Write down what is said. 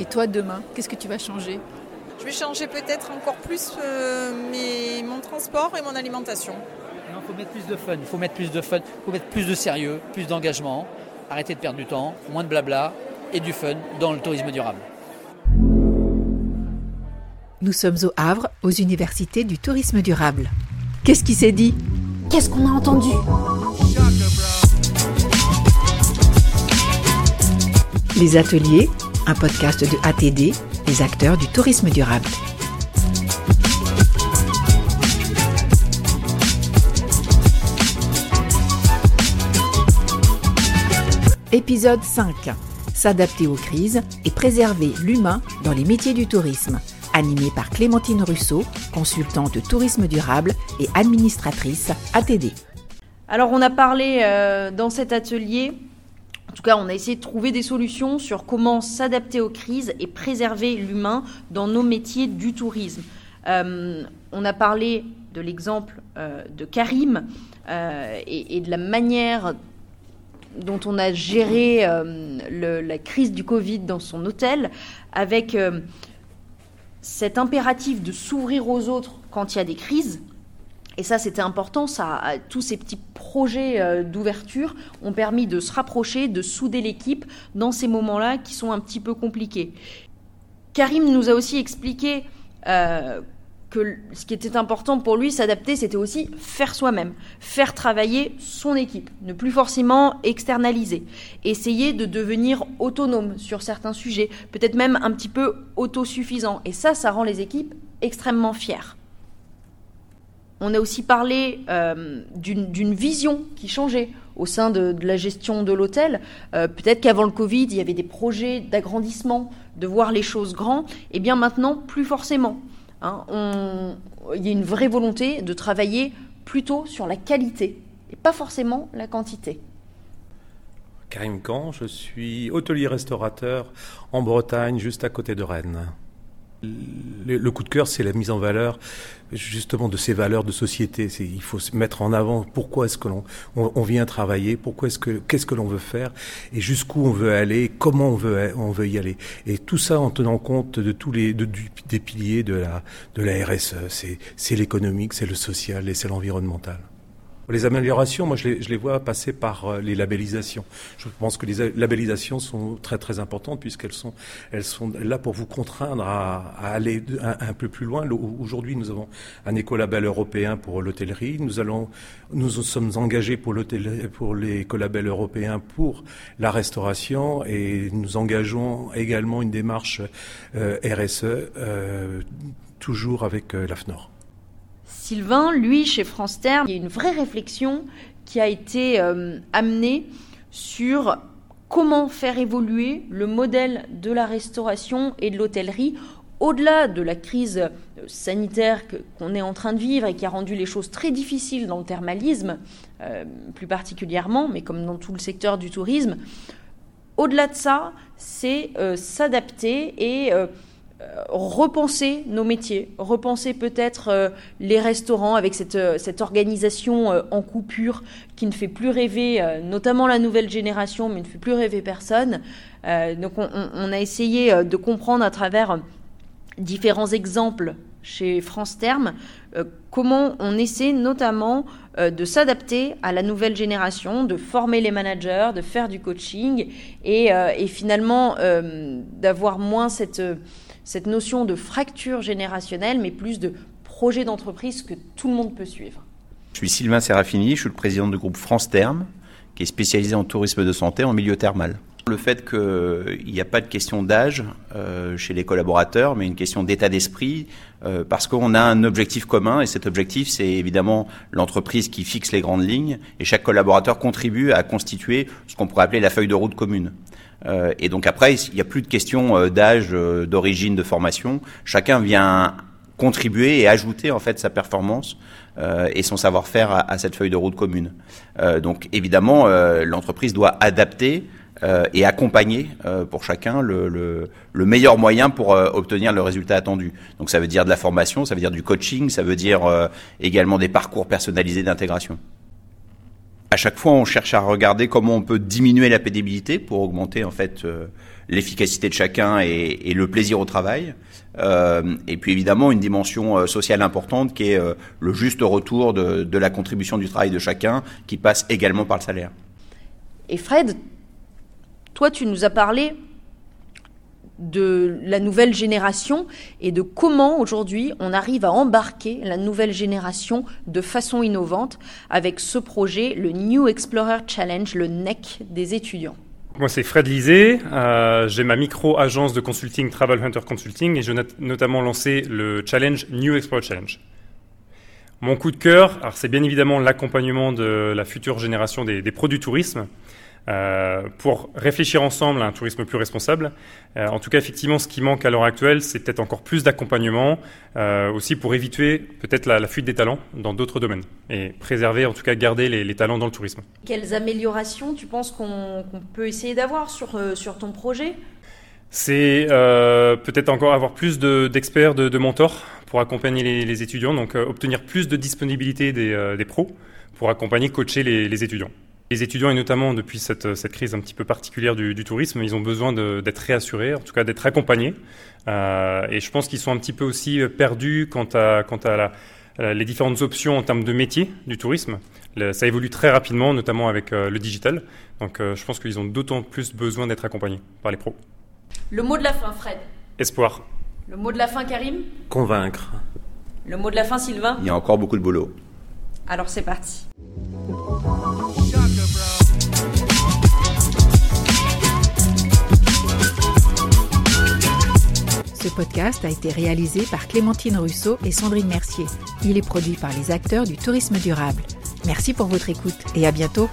Et toi, demain, qu'est-ce que tu vas changer? Je vais changer peut-être encore plus euh, mon transport et mon alimentation. Il faut mettre plus de fun, il faut mettre plus de fun, il faut mettre plus de sérieux, plus d'engagement, arrêter de perdre du temps, moins de blabla et du fun dans le tourisme durable. Nous sommes au Havre, aux universités du tourisme durable. Qu'est-ce qui s'est dit? Qu'est-ce qu'on a entendu? Les ateliers, un podcast de ATD, les acteurs du tourisme durable. Épisode 5. S'adapter aux crises et préserver l'humain dans les métiers du tourisme. Animé par Clémentine Russo, consultante tourisme durable et administratrice ATD. Alors on a parlé euh, dans cet atelier en tout cas, on a essayé de trouver des solutions sur comment s'adapter aux crises et préserver l'humain dans nos métiers du tourisme. Euh, on a parlé de l'exemple euh, de Karim euh, et, de la manière dont on a géré la crise du Covid dans son hôtel, avec cet impératif de s'ouvrir aux autres quand il y a des crises, et ça, c'était important. Ça, tous ces petits projets euh, d'ouverture ont permis de se rapprocher, de souder l'équipe dans ces moments-là qui sont un petit peu compliqués. Karim nous a aussi expliqué euh, que ce qui était important pour lui, s'adapter, c'était aussi faire soi-même, faire travailler son équipe, ne plus forcément externaliser, essayer de devenir autonome sur certains sujets, peut-être même un petit peu autosuffisant. Et ça, ça rend les équipes extrêmement fières. On a aussi parlé euh, d'une vision qui changeait au sein de, la gestion de l'hôtel. Euh, peut-être qu'avant le Covid, il y avait des projets d'agrandissement, de voir les choses grands. Et eh bien maintenant, plus forcément. Hein. il y a une vraie volonté de travailler plutôt sur la qualité et pas forcément la quantité. Karim Khan, je suis hôtelier-restaurateur en Bretagne, juste à côté de Rennes. Le, coup de cœur, c'est la mise en valeur justement de ces valeurs de société. Il faut mettre en avant pourquoi est-ce que l'on on, vient travailler, pourquoi est-ce que qu'est-ce que l'on veut faire et jusqu'où on veut aller, comment on veut y aller. Et tout ça en tenant compte de tous les des piliers de la de la RSE. C'est l'économique, c'est le social et c'est l'environnemental. Les améliorations, moi, je les, je les, vois passer par euh, les labellisations. Je pense que les labellisations sont très très importantes puisqu'elles sont elles sont là pour vous contraindre à, à aller un, peu plus loin. Aujourd'hui, nous avons un écolabel européen pour l'hôtellerie. Nous allons nous sommes engagés pour l'hôtel pour l'écolabel européen pour la restauration et nous engageons également une démarche euh, RSE euh, toujours avec l'AFNOR. Sylvain, lui, chez France Terre, il y a une vraie réflexion qui a été euh, amenée sur comment faire évoluer le modèle de la restauration et de l'hôtellerie au-delà de la crise euh, sanitaire qu'on est en train de vivre et qui a rendu les choses très difficiles dans le thermalisme, euh, plus particulièrement, mais comme dans tout le secteur du tourisme, au-delà de ça, c'est s'adapter et repenser nos métiers, repenser peut-être euh, les restaurants avec cette, euh, organisation en coupure qui ne fait plus rêver, notamment la nouvelle génération, mais ne fait plus rêver personne. donc on, a essayé de comprendre à travers différents exemples chez France Terme comment on essaie notamment de s'adapter à la nouvelle génération, de former les managers, de faire du coaching et, et finalement d'avoir moins cette cette notion de fracture générationnelle, mais plus de projet d'entreprise que tout le monde peut suivre. Je suis Sylvain Serafini, je suis le président du groupe France Terme, qui est spécialisé en tourisme de santé en milieu thermal. Le fait qu'il n'y a pas de question d'âge euh, chez les collaborateurs, mais une question d'état d'esprit, euh, parce qu'on a un objectif commun, et cet objectif, c'est évidemment l'entreprise qui fixe les grandes lignes, et chaque collaborateur contribue à constituer ce qu'on pourrait appeler la feuille de route commune. Euh, et donc après, il n'y a plus de question euh, d'âge, euh, d'origine, de formation. Chacun vient contribuer et ajouter en fait sa performance et son savoir-faire à, cette feuille de route commune. donc évidemment, l'entreprise doit adapter et accompagner pour chacun le, le, le, meilleur moyen pour obtenir le résultat attendu. Donc ça veut dire de la formation, ça veut dire du coaching, ça veut dire également des parcours personnalisés d'intégration. À chaque fois, on cherche à regarder comment on peut diminuer la pénibilité pour augmenter en fait euh, l'efficacité de chacun et, le plaisir au travail. Euh, et puis évidemment une dimension euh, sociale importante qui est le juste retour de, de, la contribution du travail de chacun, qui passe également par le salaire. Et Fred, toi, tu nous as parlé de la nouvelle génération et de comment aujourd'hui on arrive à embarquer la nouvelle génération de façon innovante avec ce projet, le New Explorer Challenge, le NEC des étudiants. Moi, c'est Fred Lisée. Euh, j'ai ma micro-agence de consulting Travel Hunter Consulting et j'ai notamment lancé le challenge New Explorer Challenge. Mon coup de cœur, c'est bien évidemment l'accompagnement de la future génération des, des pros du tourisme. Euh, pour réfléchir ensemble à un tourisme plus responsable. Euh, en tout cas, effectivement, ce qui manque à l'heure actuelle, c'est peut-être encore plus d'accompagnement, euh, aussi pour éviter peut-être la, la, fuite des talents dans d'autres domaines et préserver, en tout cas, garder les, les talents dans le tourisme. Quelles améliorations tu penses qu'on qu peut essayer d'avoir sur, sur ton projet? C'est euh, peut-être encore avoir plus d'experts, de, de, de, mentors pour accompagner les, les étudiants, donc euh, obtenir plus de disponibilité des, euh, des pros pour accompagner, coacher les, les étudiants. Les étudiants, et notamment depuis cette, cette, crise un petit peu particulière du, du tourisme, ils ont besoin d'être réassurés, en tout cas d'être accompagnés. Euh, et je pense qu'ils sont un petit peu aussi perdus quant à, quant à la, les différentes options en termes de métier du tourisme. Le, ça évolue très rapidement, notamment avec euh, le digital. Donc euh, je pense qu'ils ont d'autant plus besoin d'être accompagnés par les pros. Le mot de la fin, Fred. Espoir. Le mot de la fin, Karim. Convaincre. Le mot de la fin, Sylvain. Il y a encore beaucoup de boulot. Alors c'est parti. Ce podcast a été réalisé par Clémentine Russo et Sandrine Mercier. Il est produit par les acteurs du tourisme durable. Merci pour votre écoute et à bientôt.